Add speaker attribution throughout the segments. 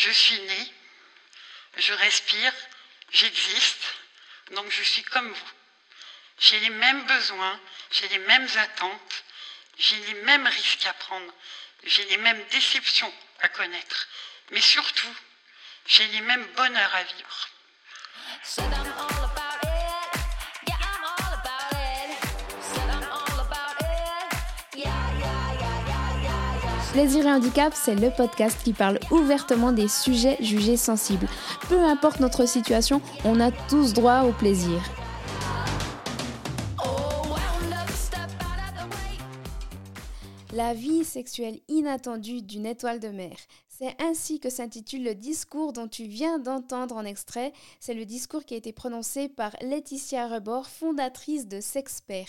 Speaker 1: je suis né, je respire, j'existe, donc je suis comme vous. J'ai les mêmes besoins, j'ai les mêmes attentes, j'ai les mêmes risques à prendre, j'ai les mêmes déceptions à connaître, mais surtout, j'ai les mêmes bonheurs à vivre.
Speaker 2: Plaisir et handicap, c'est le podcast qui parle ouvertement des sujets jugés sensibles. Peu importe notre situation, on a tous droit au plaisir. La vie sexuelle inattendue d'une étoile de mer. C'est ainsi que s'intitule le discours dont tu viens d'entendre en extrait. C'est le discours qui a été prononcé par Laetitia Rebord, fondatrice de Sexpert.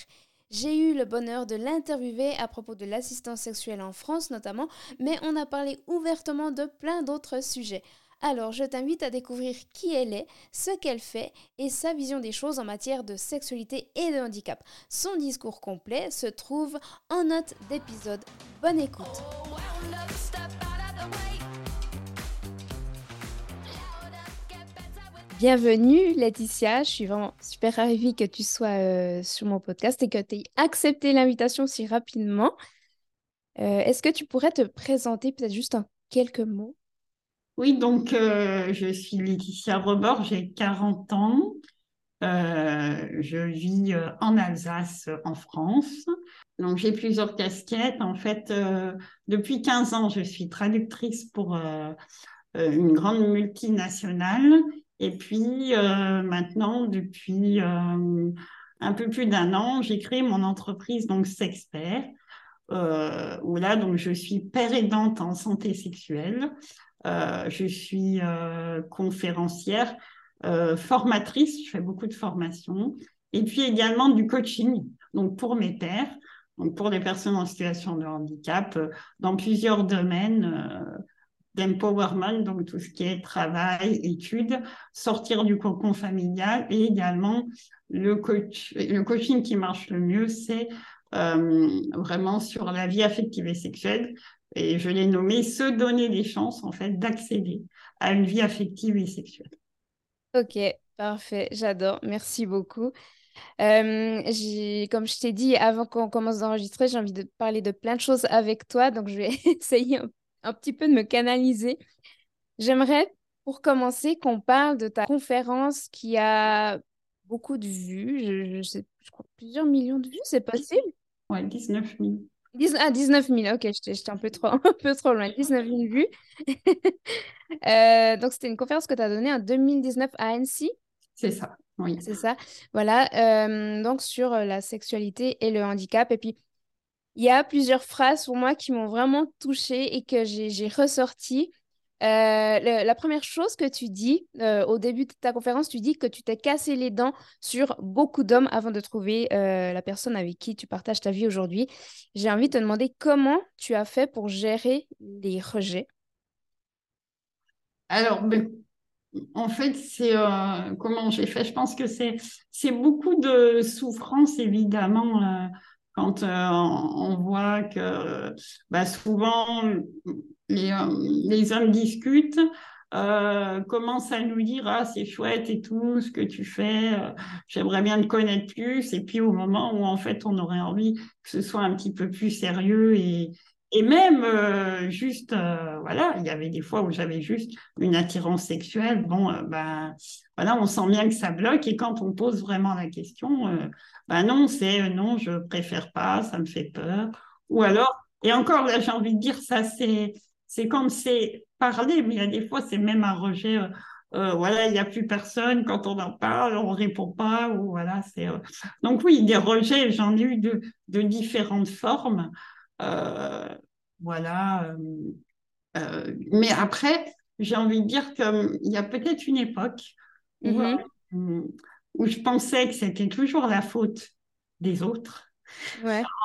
Speaker 2: J'ai eu le bonheur de l'interviewer à propos de l'assistance sexuelle en France notamment, mais on a parlé ouvertement de plein d'autres sujets. Alors je t'invite à découvrir qui elle est, ce qu'elle fait et sa vision des choses en matière de sexualité et de handicap. Son discours complet se trouve en note d'épisode. Bonne écoute. Bienvenue Laetitia, je suis vraiment super ravie que tu sois euh, sur mon podcast et que tu aies accepté l'invitation si rapidement. Euh, est-ce que tu pourrais te présenter peut-être juste en quelques mots?
Speaker 1: Oui, donc euh, je suis Laetitia Rebord, j'ai 40 ans. je vis en Alsace, en France. Donc j'ai plusieurs casquettes. En fait, depuis 15 ans, je suis traductrice pour une grande multinationale et puis euh, maintenant, depuis euh, un peu plus d'un an, j'ai créé mon entreprise donc Sexpert, euh, où là donc je suis père aidante en santé sexuelle. je suis conférencière, formatrice, je fais beaucoup de formations, et puis également du coaching, donc pour mes pères, donc pour les personnes en situation de handicap, dans plusieurs domaines d'empowerment, donc tout ce qui est travail, études, sortir du cocon familial et également le, coach, le coaching qui marche le mieux, c'est euh, vraiment sur la vie affective et sexuelle. Et je l'ai nommé se donner les chances, en fait, d'accéder à une vie affective et sexuelle.
Speaker 2: Ok, parfait, j'adore, merci beaucoup. Euh, comme je t'ai dit avant qu'on commence d'enregistrer, j'ai envie de parler de plein de choses avec toi, donc je vais essayer un un petit peu de me canaliser. J'aimerais, pour commencer, qu'on parle de ta conférence qui a beaucoup de vues. Je, sais, je crois plusieurs millions de vues, c'est possible?
Speaker 1: Oui, 19 000.
Speaker 2: ah, 19 000, ok, j'étais un, peu trop, un peu trop loin. 19 000 vues. Euh, donc, c'était une conférence que tu as donnée en 2019 à Annecy?
Speaker 1: C'est ça, oui.
Speaker 2: C'est ça. Voilà, euh, donc sur euh, la sexualité et le handicap. Et puis, il y a plusieurs phrases pour moi qui m'ont vraiment touchée et que j'ai ressorti. Euh, la première chose que tu dis euh, au début de ta conférence, tu dis que tu t'es cassé les dents sur beaucoup d'hommes avant de trouver euh, la personne avec qui tu partages ta vie aujourd'hui. J'ai envie de te demander comment tu as fait pour gérer les rejets.
Speaker 1: Alors, ben, en fait, c'est comment j'ai fait? Je pense que c'est beaucoup de souffrance, évidemment quand euh, on voit que bah, souvent les, euh, les, hommes discutent, euh, commencent à nous dire ah c'est chouette et tout ce que tu fais, j'aimerais bien te connaître plus. Et puis au moment où en fait on aurait envie que ce soit un petit peu plus sérieux et, et même juste voilà, il y avait des fois où j'avais juste une attirance sexuelle. Bon ben voilà, on sent bien que ça bloque et quand on pose vraiment la question ben non, c'est euh, non, je préfère pas, ça me fait peur. Ou alors, et encore là, j'ai envie de dire ça, c'est comme c'est parler, mais il y a des fois, c'est même un rejet. Euh, euh, voilà, il n'y a plus personne. Quand on en parle, on répond pas. Ou voilà, c'est. Donc oui, des rejets, j'en ai eu de, de différentes formes. Voilà. mais après, j'ai envie de dire qu'il y a peut-être une époque où, mm-hmm où je pensais que c'était toujours la faute des autres,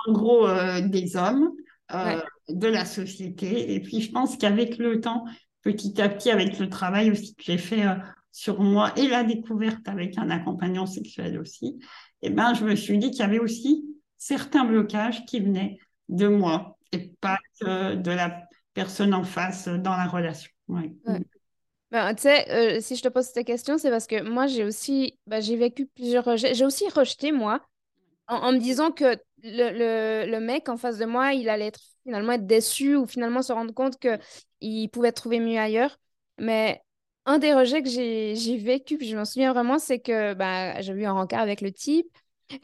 Speaker 1: en gros euh, des hommes, euh, de la société. Et puis je pense qu'avec le temps, petit à petit, avec le travail aussi que j'ai fait euh, sur moi et la découverte avec un accompagnant sexuel aussi, eh ben, je me suis dit qu'il y avait aussi certains blocages qui venaient de moi et pas de la personne en face dans la relation.
Speaker 2: Ben, tu sais, euh, si je te pose cette question, c'est parce que moi, j'ai aussi, ben, j'ai vécu plusieurs rejets. J'ai aussi rejeté, moi, en, me disant que le, le, mec en face de moi, il allait finalement être déçu ou finalement se rendre compte qu'il pouvait trouver mieux ailleurs. Mais un des rejets que j'ai vécu, puis je m'en souviens vraiment, c'est que ben, j'ai eu un rencard avec le type.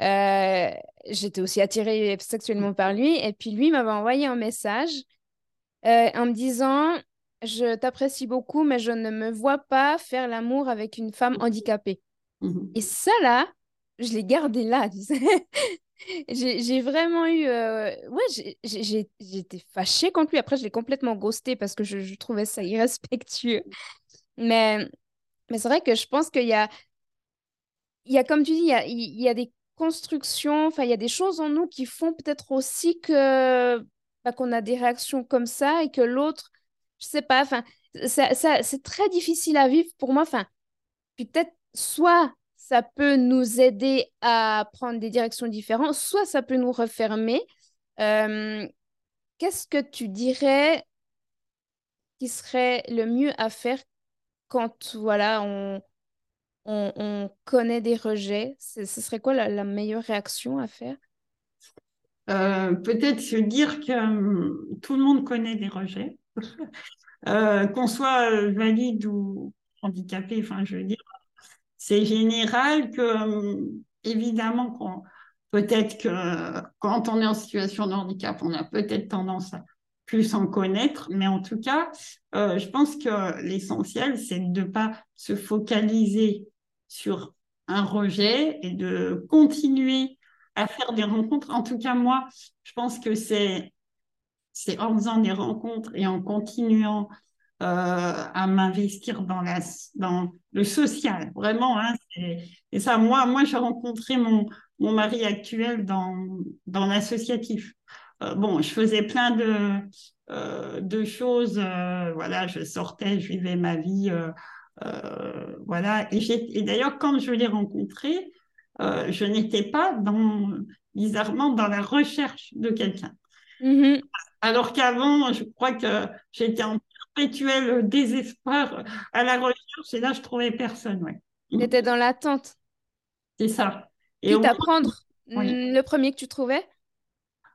Speaker 2: Euh, j'étais aussi attirée sexuellement par lui. Et puis lui m'avait envoyé un message euh, en me disant, je t'apprécie beaucoup, mais je ne me vois pas faire l'amour avec une femme handicapée.
Speaker 1: Mhm.
Speaker 2: Et ça, là, je l'ai gardé là, tu sais. J'ai vraiment eu... euh, Ouais, j'étais fâchée contre lui. Après, je l'ai complètement ghosté parce que je, je trouvais ça irrespectueux. Mais, mais c'est vrai que je pense qu'il y a, il y a, comme tu dis, il y a, il y a des constructions, enfin, il y a des choses en nous qui font peut-être aussi que bah, qu'on a des réactions comme ça et que l'autre, je sais pas, enfin, ça, ça- c'est très difficile à vivre pour moi. Enfin, peut-être soit ça peut nous aider à prendre des directions différentes, soit ça peut nous refermer. Euh, qu'est-ce que tu dirais qui serait le mieux à faire quand voilà, on, on, on connaît des rejets? Ce serait quoi la, meilleure réaction à faire?
Speaker 1: Euh, peut-être se dire que hum, tout le monde connaît des rejets, Euh, qu'on soit euh, valide ou handicapé, enfin, je veux dire, c'est général que, hum, évidemment, qu'on- peut-être que quand on est en situation de handicap, on a peut-être tendance à plus en connaître, mais en tout cas, je pense que l'essentiel, c'est de ne pas se focaliser sur un rejet et de continuer à faire des rencontres. En tout cas, moi, je pense que c'est c'est en faisant des rencontres et en continuant euh, à m'investir dans le social, vraiment. Hein, et ça, moi, moi j'ai rencontré mon, mari actuel dans, dans l'associatif. Euh, bon, je faisais plein de, euh, de choses. voilà, je sortais, je vivais ma vie. Euh, euh, voilà. Et, d'ailleurs, quand je l'ai rencontré, euh, je n'étais pas dans, bizarrement dans la recherche de quelqu'un.
Speaker 2: Mhm.
Speaker 1: Alors qu'avant, je crois que j'étais en perpétuel désespoir à la recherche et là, je trouvais personne. Ouais.
Speaker 2: T'étais dans l'attente.
Speaker 1: C'est ça. Et
Speaker 2: Quitte à
Speaker 1: moins,
Speaker 2: prendre
Speaker 1: oui.
Speaker 2: le premier que tu trouvais?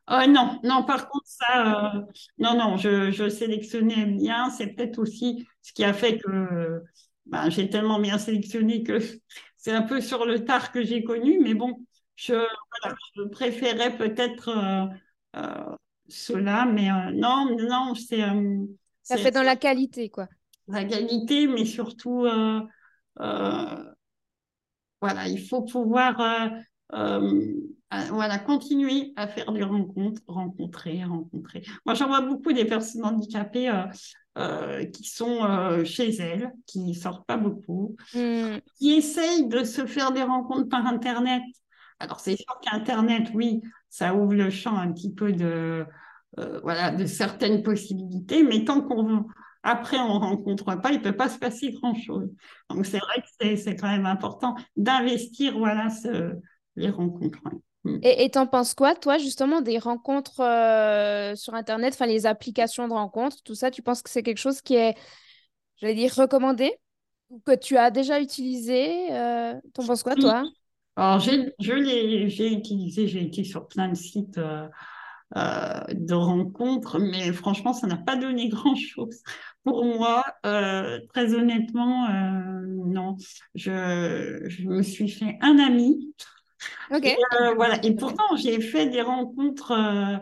Speaker 1: Oh, non, non, par contre, ça, euh, non, non, je, je sélectionnais bien. C'est peut-être aussi ce qui a fait que ben, j'ai tellement bien sélectionné que c'est un peu sur le tard que j'ai connu. Mais bon, je, voilà, je préférais peut-être euh, euh, cela. Mais euh, non, non, c'est
Speaker 2: Ça fait dans la qualité, quoi.
Speaker 1: la qualité, mais surtout, voilà, il faut pouvoir euh, voilà, continuer à faire des rencontres, rencontrer, rencontrer. Moi, j'en vois beaucoup des personnes handicapées euh, qui sont euh, chez elles, qui sortent pas beaucoup,
Speaker 2: Mm.
Speaker 1: qui essayent de se faire des rencontres par Internet. Alors, c'est sûr qu'Internet, oui, ça ouvre le champ un petit peu de, euh, voilà, de certaines possibilités, mais tant qu'on après on rencontre pas, il peut pas se passer grand-chose. Donc, c'est vrai que c'est c'est quand même important d'investir, voilà, ce- les rencontres. Mm.
Speaker 2: Et t'en penses quoi, toi, justement, des rencontres euh, sur Internet, enfin les applications de rencontres, tout ça, tu penses que c'est quelque chose qui est, j'allais dire, recommandé ou que tu as déjà utilisé? euh, t'en penses quoi,
Speaker 1: Oui.
Speaker 2: toi?
Speaker 1: Alors, j'ai, je l'ai, j'ai utilisé, j'ai été sur plein de sites euh, de rencontres, mais franchement, ça n'a pas donné grand-chose. Pour moi, très honnêtement, non. Je, je me suis fait un ami. Et, euh, voilà. Et pourtant, j'ai fait des rencontres. euh,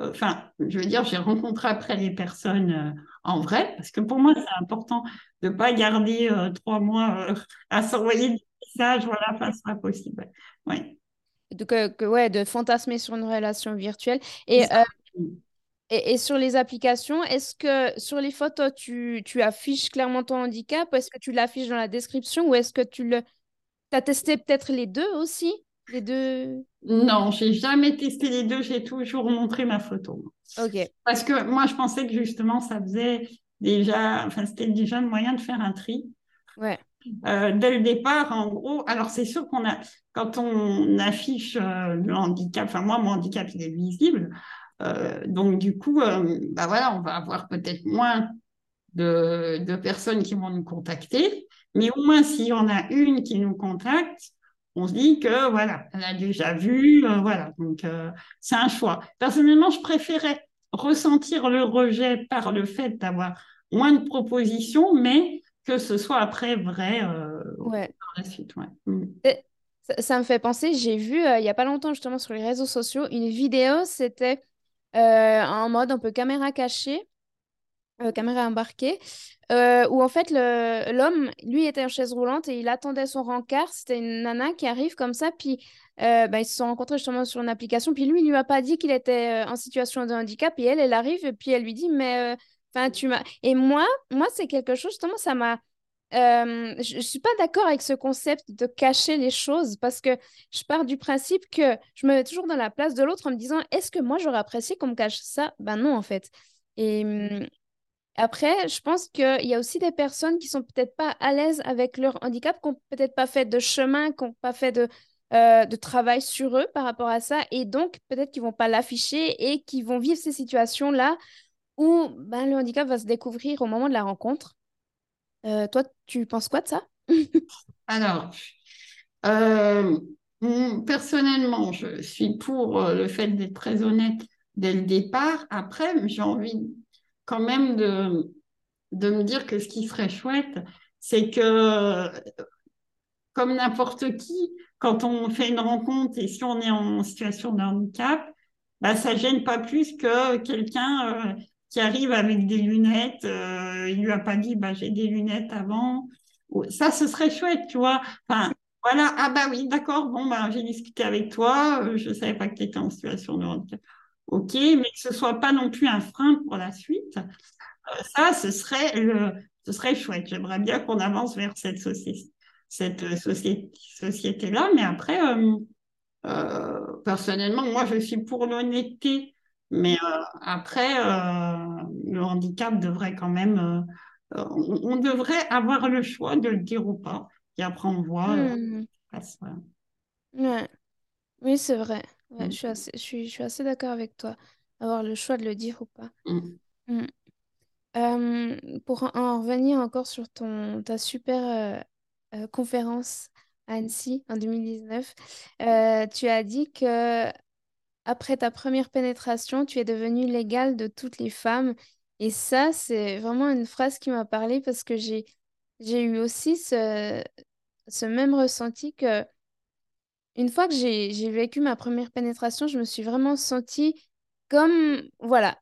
Speaker 1: euh, Enfin, je veux dire, j'ai rencontré après les personnes euh, en vrai, parce que pour moi, c'est important de ne pas garder trois mois à s'envoyer des messages. Voilà, enfin, c'est pas possible. Ouais.
Speaker 2: De, que, que- ouais, de fantasmer sur une relation virtuelle. Et, et sur les applications, est-ce que sur les photos, tu, tu affiches clairement ton handicap? Ou est-ce que tu l'affiches dans la description? Ou est-ce que tu le... as testé peut-être les deux aussi? Les deux?
Speaker 1: Non, j'ai jamais testé les deux, j'ai toujours montré ma photo.
Speaker 2: Ok.
Speaker 1: Parce que moi, je pensais que justement, ça faisait déjà, enfin, c'était déjà le moyen de faire un tri.
Speaker 2: Ouais.
Speaker 1: Euh, dès le départ, en gros, alors c'est sûr qu'on a, quand on affiche euh, le handicap, enfin moi, mon handicap, il est visible. Euh, donc du coup, bah voilà, on va avoir peut-être moins de, de personnes qui vont nous contacter. Mais au moins, s'il y en a une qui nous contacte, on se dit que voilà, elle a déjà vu, euh, voilà. Donc, euh, c'est un choix. Personnellement, je préférais ressentir le rejet par le fait d'avoir moins de propositions, mais que ce soit après vrai euh,
Speaker 2: Ouais.
Speaker 1: par la suite. Ouais. Mm.
Speaker 2: Ça, ça me fait penser, j'ai vu il n'y a pas longtemps justement sur les réseaux sociaux une vidéo, c'était en mode un peu caméra cachée, euh, caméra embarquée, euh, où en fait l'homme, lui, était en chaise roulante et il attendait son rencard. C'était une nana qui arrive comme ça, puis euh, bah, ils se sont rencontrés justement sur une application, puis lui, il lui a pas dit qu'il était euh, en situation de handicap, et elle, elle arrive, et puis elle lui dit, mais, enfin, tu m'as... Et moi, moi, c'est quelque chose, justement, ça m'a... euh, je ne suis pas d'accord avec ce concept de cacher les choses parce que je pars du principe que je me mets toujours dans la place de l'autre en me disant est-ce que moi j'aurais apprécié qu'on me cache ça? Ben non, en fait. Et, hum, après, je pense qu'il y a aussi des personnes qui sont peut-être pas à l'aise avec leur handicap, qui n'ont peut-être pas fait de chemin, qui n'ont pas fait de, euh, de travail sur eux par rapport à ça, et donc peut-être qu'ils vont pas l'afficher et qui vont vivre ces situations-là où ben, le handicap va se découvrir au moment de la rencontre. Euh, toi, tu penses quoi de ça?
Speaker 1: Alors, euh, personnellement, je suis pour le fait d'être très honnête dès le départ. Après, j'ai envie quand même de, de me dire que ce qui serait chouette, c'est que comme n'importe qui, quand on fait une rencontre et si on est en situation de handicap, bah, ça gêne pas plus que quelqu'un euh, qui arrive avec des lunettes. Euh, il lui a pas dit, bah, j'ai des lunettes avant. Ça, ce serait chouette, tu vois. Enfin, voilà. Ah bah oui, d'accord. Bon, bah, j'ai discuté avec toi. euh, je savais pas que tu étais en situation de handicap. Ok, mais que ce soit pas non plus un frein pour la suite. Euh, ça, ce serait le, ce serait chouette. J'aimerais bien qu'on avance vers cette société, cette euh, société, société-là. Mais après, euh, euh, personnellement, moi, je suis pour l'honnêteté. Mais euh, après, euh, le handicap devrait quand même, euh, euh, on, on devrait avoir le choix de le dire ou pas. Et après, on voit. euh,
Speaker 2: Hmm,
Speaker 1: passe, voilà.
Speaker 2: ouais. Oui, c'est vrai. Ouais,
Speaker 1: Mm,
Speaker 2: je suis assez, je suis, je suis assez d'accord avec toi. Avoir le choix de le dire ou pas.
Speaker 1: mm.
Speaker 2: Euh, pour en en revenir encore sur ton, ta super euh, euh, conférence à Annecy en 2019, euh, tu as dit que après ta première pénétration, tu es devenue l'égale de toutes les femmes. Et ça, c'est vraiment une phrase qui m'a parlé parce que j'ai j'ai eu aussi ce, ce même ressenti que une fois que j'ai vécu ma première pénétration, je me suis vraiment sentie comme, voilà,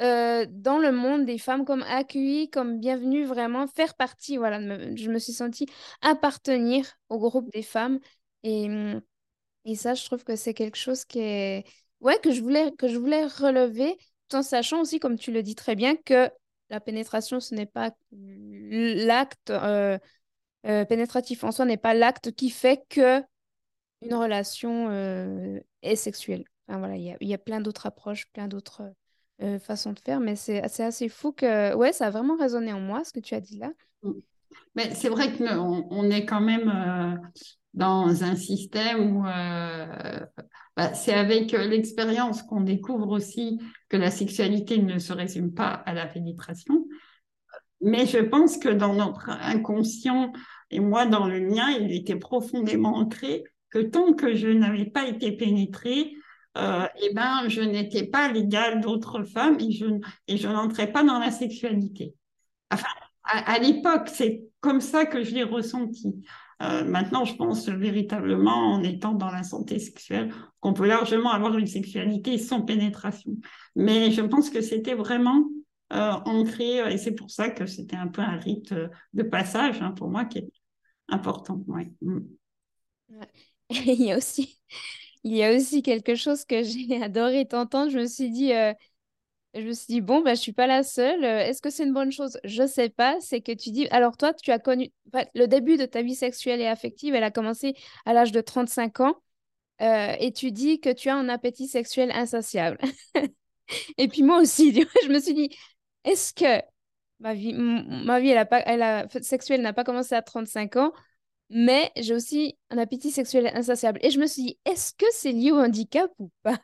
Speaker 2: euh, dans le monde des femmes, comme accueillie, comme bienvenue, vraiment faire partie. Voilà, je me suis sentie appartenir au groupe des femmes. Et, hum, et ça, je trouve que c'est quelque chose qui est... Ouais, que je voulais, que je voulais relever, tout en sachant aussi, comme tu le dis très bien, que la pénétration, ce n'est pas l'acte euh, euh, pénétratif en soi, n'est pas l'acte qui fait que une relation euh, est sexuelle. Enfin, voilà, il y a, plein d'autres approches, plein d'autres euh, façons de faire, mais c'est assez fou que... Ouais, ça a vraiment résonné en moi, ce que tu as dit là.
Speaker 1: Mais c'est vrai qu'on on est quand même euh, dans un système où bah, c'est avec l'expérience qu'on découvre aussi que la sexualité ne se résume pas à la pénétration. Mais je pense que dans notre inconscient, et moi dans le mien, il était profondément ancré que tant que je n'avais pas été pénétrée, euh, eh ben, je n'étais pas l'égale d'autres femmes et je, n'entrais pas dans la sexualité. Enfin, à, l'époque, c'est comme ça que je l'ai ressenti. Euh, maintenant, je pense véritablement, en étant dans la santé sexuelle, qu'on peut largement avoir une sexualité sans pénétration. Mais je pense que c'était vraiment euh, ancré, euh, et c'est pour ça que c'était un peu un rite de passage hein, pour moi qui est important. Ouais. Mm.
Speaker 2: Il y a aussi, il y a aussi quelque chose que j'ai adoré t'entendre. Je me suis dit, euh, je me suis dit, bon, bah, je suis pas la seule. Euh, Est-ce que c'est une bonne chose? Je sais pas. C'est que tu dis, alors toi, tu as connu, le début de ta vie sexuelle et affective, elle a commencé à l'âge de 35 ans. euh, et tu dis que tu as un appétit sexuel insatiable. Et puis moi aussi, je me suis dit, est-ce que ma vie, ma vie elle a pas, elle a, sexuelle n'a pas commencé à 35 ans, mais j'ai aussi un appétit sexuel insatiable. Et je me suis dit, est-ce que c'est lié au handicap ou pas?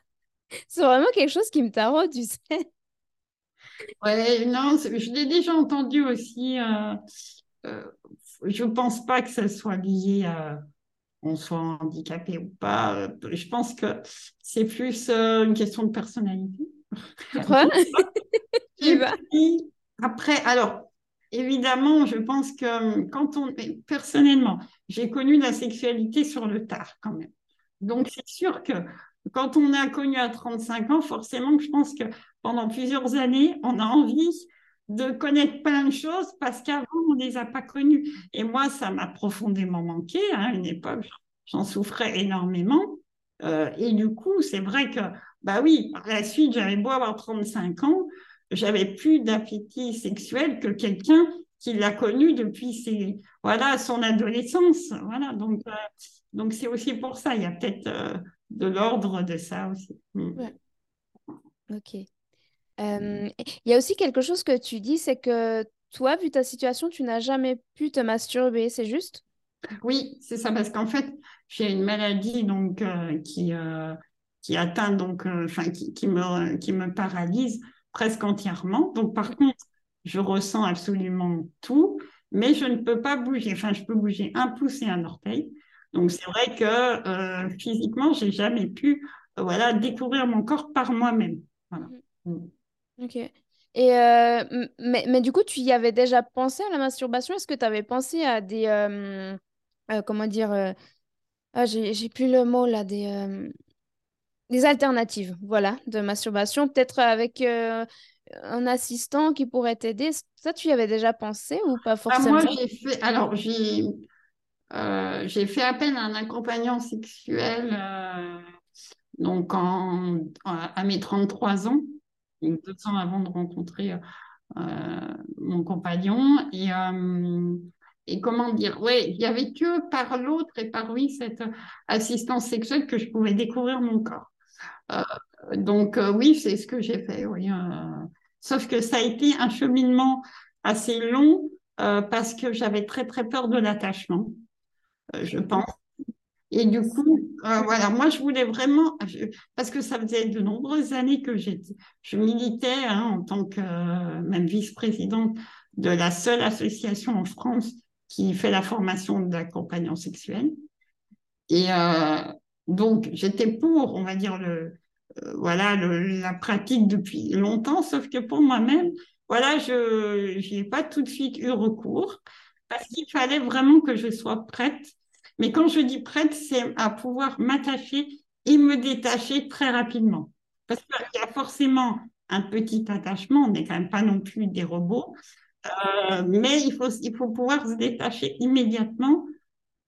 Speaker 2: C'est vraiment quelque chose qui me taraude, tu sais.
Speaker 1: Ouais, non, je l'ai déjà entendu aussi. Euh, euh, je pense pas que ça soit lié à on soit handicapé ou pas. Euh, je pense que c'est plus une question de personnalité. Après, alors, évidemment, je pense que quand on. Personnellement, j'ai connu la sexualité sur le tard quand même. Donc, c'est sûr que quand on a connu à 35 ans, forcément, je pense que pendant plusieurs années, on a envie de connaître plein de choses parce qu'avant, on ne les a pas connues. Et moi, ça m'a profondément manqué. Hein, à une époque, j'en souffrais énormément. Euh, et du coup, c'est vrai que, bah oui, par la suite, j'avais beau avoir 35 ans, j'avais plus d'appétit sexuel que quelqu'un qui l'a connu depuis ses, voilà, son adolescence. Voilà, donc, euh, donc c'est aussi pour ça. Il y a peut-être euh, de l'ordre de ça aussi.
Speaker 2: Mm. Ok. Euh, il y a aussi quelque chose que tu dis, c'est que toi, vu ta situation, tu n'as jamais pu te masturber, c'est juste?
Speaker 1: Oui, c'est ça, parce qu'en fait, j'ai une maladie donc, qui, qui atteint, donc, enfin, qui, qui, me, qui me paralyse presque entièrement. Donc, par contre, je ressens absolument tout, mais je ne peux pas bouger. Enfin, je peux bouger un pouce et un orteil. Donc, c'est vrai que euh, physiquement, j'ai jamais pu euh, voilà, découvrir mon corps par moi-même. Voilà. Mm.
Speaker 2: Ok. Et euh, mais, mais, du coup, tu y avais déjà pensé à la masturbation? Est-ce que tu avais pensé à des. comment dire ah, j'ai plus le mot là, des, des alternatives, voilà, de masturbation, peut-être avec un assistant qui pourrait t'aider. Ça, tu y avais déjà pensé ou pas ah, forcément?
Speaker 1: moi, j'ai fait, alors, j'ai, euh, j'ai fait appel à un accompagnant sexuel euh, donc en, à mes 33 ans, deux ans avant de rencontrer euh, mon compagnon. Et, et comment dire, ouais, il n'y avait que par l'autre et par lui cette assistance sexuelle que je pouvais découvrir mon corps. Donc oui, c'est ce que j'ai fait. Oui, Sauf que ça a été un cheminement assez long euh, parce que j'avais très très peur de l'attachement, euh, je pense. Et du coup, euh, voilà, moi je voulais vraiment, parce que ça faisait de nombreuses années que je militais hein, en tant que même vice-présidente de la seule association en France qui fait la formation d'accompagnants sexuels. Et donc j'étais pour, on va dire, euh, voilà la pratique depuis longtemps, sauf que pour moi-même, voilà, je n'y ai pas tout de suite eu recours parce qu'il fallait vraiment que je sois prête. Mais quand je dis prête, c'est à pouvoir m'attacher et me détacher très rapidement. Parce qu'il y a forcément un petit attachement, on n'est quand même pas non plus des robots, euh, mais il faut pouvoir se détacher immédiatement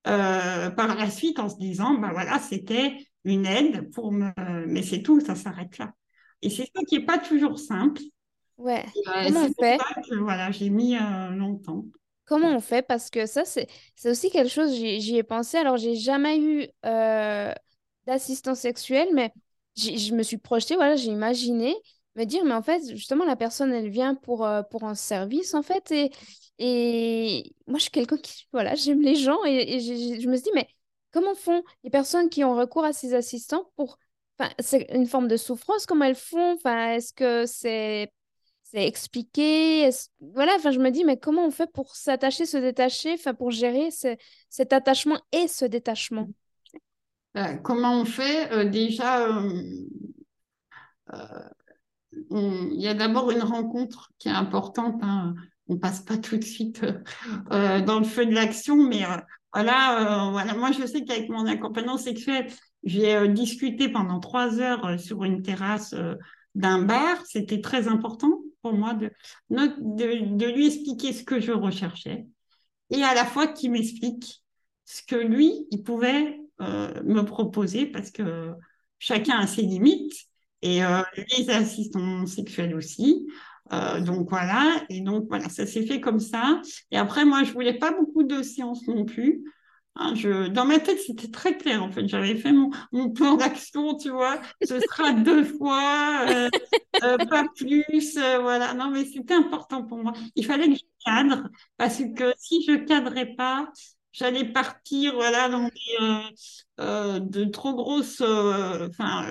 Speaker 1: euh, par la suite en se disant, ben voilà, c'était une aide pour me... Mais c'est tout, ça s'arrête là. Et c'est ça qui n'est pas toujours simple.
Speaker 2: Ouais. Comment on fait?
Speaker 1: Voilà, j'ai mis euh, longtemps.
Speaker 2: Comment on fait? Parce que ça, c'est aussi quelque chose, j'y ai pensé. Alors, j'ai jamais eu euh, d'assistance sexuelle, mais je me suis projetée, voilà, j'ai imaginé me dire, mais en fait, justement, la personne, elle vient pour, euh, pour un service, en fait. Et, et moi, je suis quelqu'un qui, voilà, j'aime les gens. Et, je me suis dit, mais Comment font les personnes qui ont recours à ces assistants pour... Enfin, c'est une forme de souffrance, comment elles font? Enfin, Est-ce que c'est c'est expliqué? Voilà, enfin, je me dis, mais comment on fait pour s'attacher, se détacher, enfin, pour gérer cet attachement et ce détachement?
Speaker 1: Euh, Comment on fait euh, Déjà, il y a d'abord une rencontre qui est importante. Hein. On passe pas tout de suite dans le feu de l'action, mais voilà, euh, voilà, moi je sais qu'avec mon accompagnant sexuel, j'ai euh, discuté pendant trois heures euh, sur une terrasse d'un bar. C'était très important pour moi de, lui expliquer ce que je recherchais et à la fois qu'il m'explique ce que lui, il pouvait me proposer parce que chacun a ses limites et les assistants sexuels aussi. Euh, donc voilà, et donc voilà, ça s'est fait comme ça. Et après, moi, je voulais pas beaucoup de séances non plus. Hein, je, dans ma tête, c'était très clair. En fait, j'avais fait mon, mon plan d'action, tu vois. Ce sera deux fois, euh, euh, pas plus. voilà. Non, mais c'était important pour moi. Il fallait que je cadre parce que si je cadrais pas, j'allais partir, voilà, dans des, de trop grosses, enfin,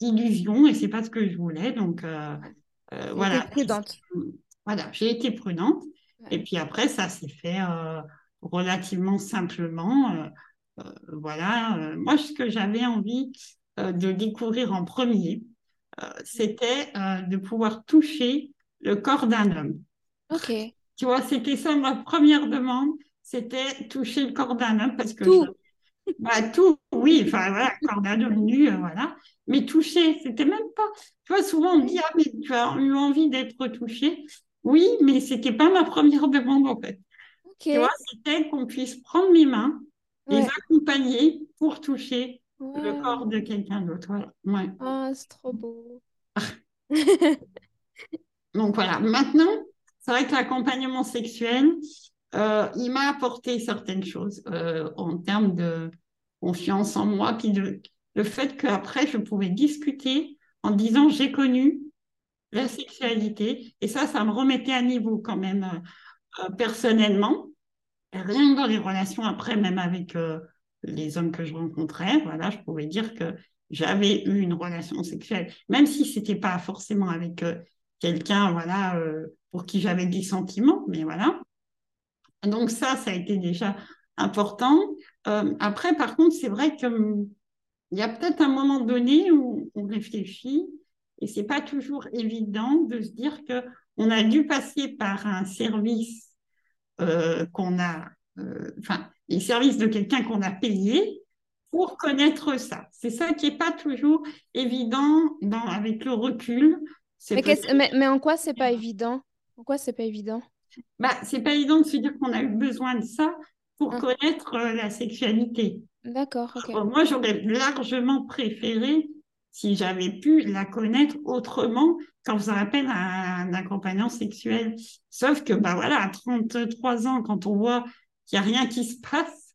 Speaker 1: illusions. Et c'est pas ce que je voulais. Donc voilà.
Speaker 2: prudente.
Speaker 1: Voilà, j'ai été prudente. Et puis après, ça s'est fait relativement simplement. voilà. moi, ce que j'avais envie de découvrir en premier, c'était de pouvoir toucher le corps d'un homme.
Speaker 2: Ok.
Speaker 1: Tu vois, c'était ça ma première demande, c'était toucher le corps d'un homme parce que
Speaker 2: tout.
Speaker 1: Bah, tout, oui, enfin voilà, d'un homme nu, euh, voilà. Mais toucher, c'était même pas. Tu vois, souvent on dit ah mais tu as eu envie d'être touché. Oui, mais c'était pas ma première demande en fait. Tu vois, c'était qu'on puisse prendre mes mains, les accompagner pour toucher le corps de quelqu'un d'autre. Voilà. Ouais.
Speaker 2: Ah, c'est trop beau.
Speaker 1: Donc voilà, maintenant, c'est vrai que l'accompagnement sexuel, il m'a apporté certaines choses euh, en termes de confiance en moi, puis le fait qu'après, je pouvais discuter en disant j'ai connu la sexualité, et ça, ça me remettait à niveau quand même euh, personnellement. rien dans les relations après, même avec les hommes que je rencontrais, voilà, je pouvais dire que j'avais eu une relation sexuelle, même si c'était pas forcément avec quelqu'un, voilà, pour qui j'avais des sentiments, mais voilà. Donc ça, ça a été déjà important. Euh, après, par contre, c'est vrai qu'il y a peut-être un moment donné où on réfléchit et c'est pas toujours évident de se dire que on a dû passer par un service euh, qu'on a, euh, enfin, les services de quelqu'un qu'on a payé pour connaître ça. C'est ça qui est pas toujours évident dans, avec le recul.
Speaker 2: Mais, mais, mais, en quoi c'est pas évident? En quoi c'est pas évident?
Speaker 1: Bah, c'est pas évident de se dire qu'on a eu besoin de ça pour ah. connaître euh, la sexualité.
Speaker 2: D'accord.
Speaker 1: moi, j'aurais largement préféré si j'avais pu la connaître autrement quand vous appelle à un accompagnant sexuel. Sauf que, bah voilà, à 33 ans, quand on voit qu'il n'y a rien qui se passe,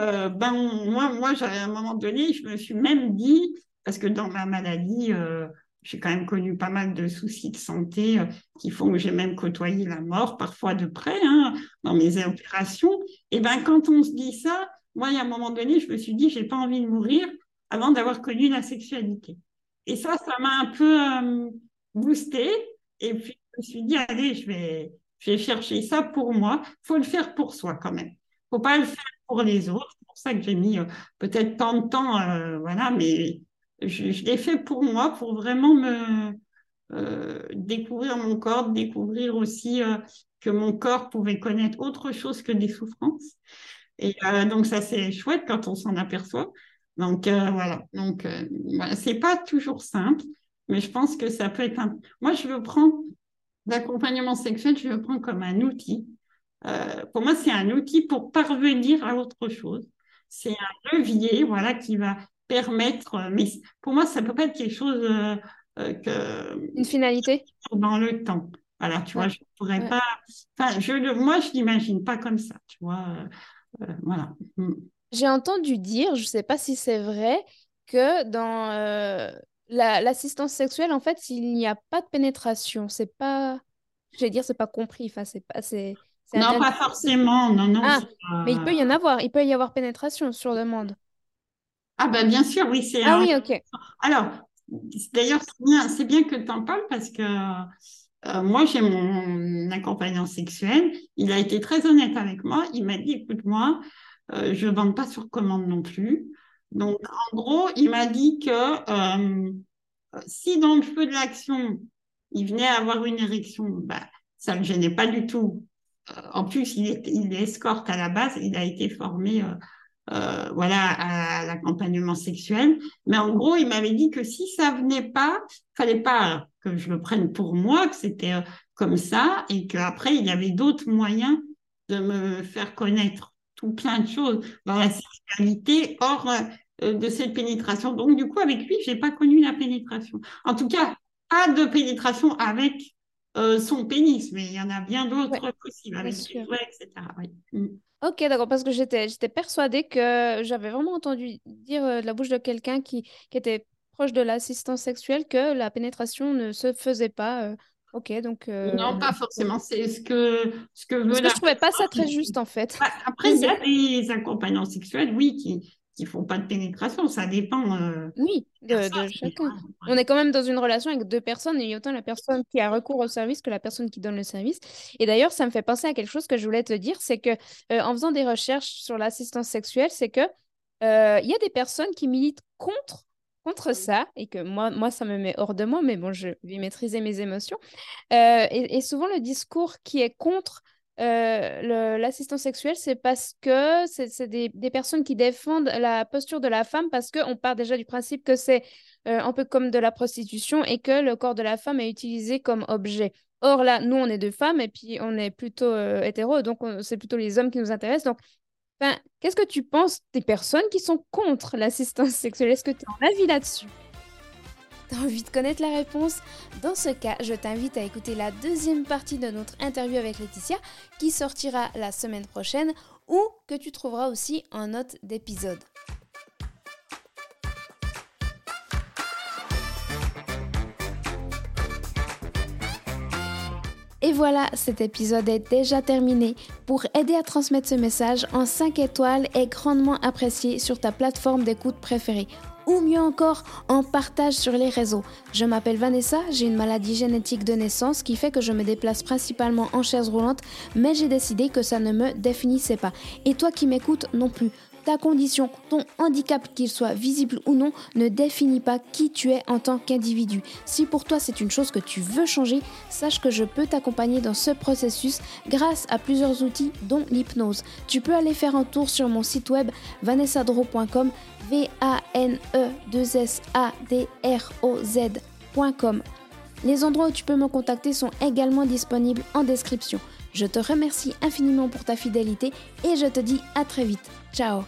Speaker 1: euh, ben, moi, moi, à un moment donné, je me suis même dit, parce que dans ma maladie, euh, j'ai quand même connu pas mal de soucis de santé euh, qui font que j'ai même côtoyé la mort, parfois de près, hein, dans mes opérations. Et ben quand on se dit ça, moi, à un moment donné, je me suis dit, j'ai pas envie de mourir avant d'avoir connu la sexualité. Et ça, ça m'a un peu euh, boosté. Et puis, je me suis dit, allez, je vais, je vais chercher ça pour moi. faut le faire pour soi quand même. faut pas le faire pour les autres. C'est pour ça que j'ai mis euh, peut-être tant de temps, voilà, mais je, l'ai fait pour moi, pour vraiment me euh, découvrir mon corps, découvrir aussi euh, que mon corps pouvait connaître autre chose que des souffrances. Et euh, donc ça c'est chouette quand on s'en aperçoit. Donc voilà. Donc c'est pas toujours simple, mais je pense que ça peut être. Un... Moi je le prends l'accompagnement sexuel, je le prends comme un outil. pour moi, c'est un outil pour parvenir à autre chose. C'est un levier, voilà, qui va permettre, euh, mais pour moi, ça ne peut pas être quelque chose euh, euh, que...
Speaker 2: Une finalité?
Speaker 1: Dans le temps. Voilà, tu vois, je ne pourrais pas... Enfin, je, moi, je ne l'imagine pas comme ça, tu vois. voilà. Mm.
Speaker 2: J'ai entendu dire, je ne sais pas si c'est vrai, que dans l'assistance sexuelle, en fait, il n'y a pas de pénétration. C'est pas... Je vais dire, c'est pas compris. Enfin, c'est pas...
Speaker 1: Non, pas forcément. Non, non.
Speaker 2: Ah, mais il peut y en avoir. Il peut y avoir pénétration sur demande.
Speaker 1: Ah ben bien sûr, oui, c'est
Speaker 2: Ah oui, ok.
Speaker 1: Alors, d'ailleurs, c'est bien, que tu en parles parce que euh, moi, j'ai mon accompagnant sexuel. Il a été très honnête avec moi. Il m'a dit, écoute-moi, euh, je ne vends pas sur commande non plus. Donc, en gros, il m'a dit que euh, si dans le feu de l'action, il venait avoir une érection, bah, ça ne le gênait pas du tout. en plus, il est, il est escorte à la base. Il a été formé euh, voilà, à l'accompagnement sexuel. Mais en gros, il m'avait dit que si ça venait pas, fallait pas que je le prenne pour moi, que c'était euh, comme ça, et qu'après, il y avait d'autres moyens de me faire connaître tout plein de choses dans la sexualité hors euh, de cette pénétration. Donc, du coup, avec lui, j'ai pas connu la pénétration. En tout cas, pas de pénétration avec son pénis, mais il y en a bien d'autres possibles, avec jouets, etc.
Speaker 2: Ok, d'accord, parce que j'étais, j'étais persuadée que j'avais vraiment entendu dire euh, de la bouche de quelqu'un qui, qui était proche de l'assistance sexuelle que la pénétration ne se faisait pas. Euh. Ok, donc.
Speaker 1: Euh, non, pas forcément. C'est ce que, ce que veut
Speaker 2: Parce que je trouvais pas ça très juste, en fait.
Speaker 1: Bah, après, il y a des accompagnants sexuels, oui, qui, qui font pas de pénétration. Ça dépend. Euh,
Speaker 2: oui, de, chacun. On est quand même dans une relation avec deux personnes. Il y a autant la personne qui a recours au service que la personne qui donne le service. Et d'ailleurs, ça me fait penser à quelque chose que je voulais te dire, c'est que euh, en faisant des recherches sur l'assistance sexuelle, c'est que euh, il y a des personnes qui militent contre contre ça et que moi, moi, ça me met hors de moi, mais bon, je vais maîtriser mes émotions. et, souvent, le discours qui est contre euh, l'assistance sexuelle, c'est parce que c'est des, personnes qui défendent la posture de la femme parce qu'on part déjà du principe que c'est euh, un peu comme de la prostitution et que le corps de la femme est utilisé comme objet. Or là, nous, on est deux femmes et puis on est plutôt euh, hétéro, donc c'est plutôt les hommes qui nous intéressent. Donc, qu'est-ce que tu penses des personnes qui sont contre l'assistance sexuelle? Est-ce que tu as un avis là-dessus? T'as envie de connaître la réponse? Dans ce cas, je t'invite à écouter la deuxième partie de notre interview avec Laetitia qui sortira la semaine prochaine ou que tu trouveras aussi en note d'épisode. Et voilà, cet épisode est déjà terminé. Pour aider à transmettre ce message en 5 étoiles est grandement apprécié sur ta plateforme d'écoute préférée ou mieux encore en partage sur les réseaux. Je m'appelle Vanessa, j'ai une maladie génétique de naissance qui fait que je me déplace principalement en chaise roulante, mais j'ai décidé que ça ne me définissait pas. Et toi qui m'écoutes non plus ta condition, ton handicap, qu'il soit visible ou non, ne définit pas qui tu es en tant qu'individu. Si pour toi c'est une chose que tu veux changer, sache que je peux t'accompagner dans ce processus grâce à plusieurs outils dont l'hypnose. Tu peux aller faire un tour sur mon site web vanessadro.com v a n e 2 s a d r o z.com. Les endroits où tu peux me contacter sont également disponibles en description. Je te remercie infiniment pour ta fidélité et je te dis à très vite. Ciao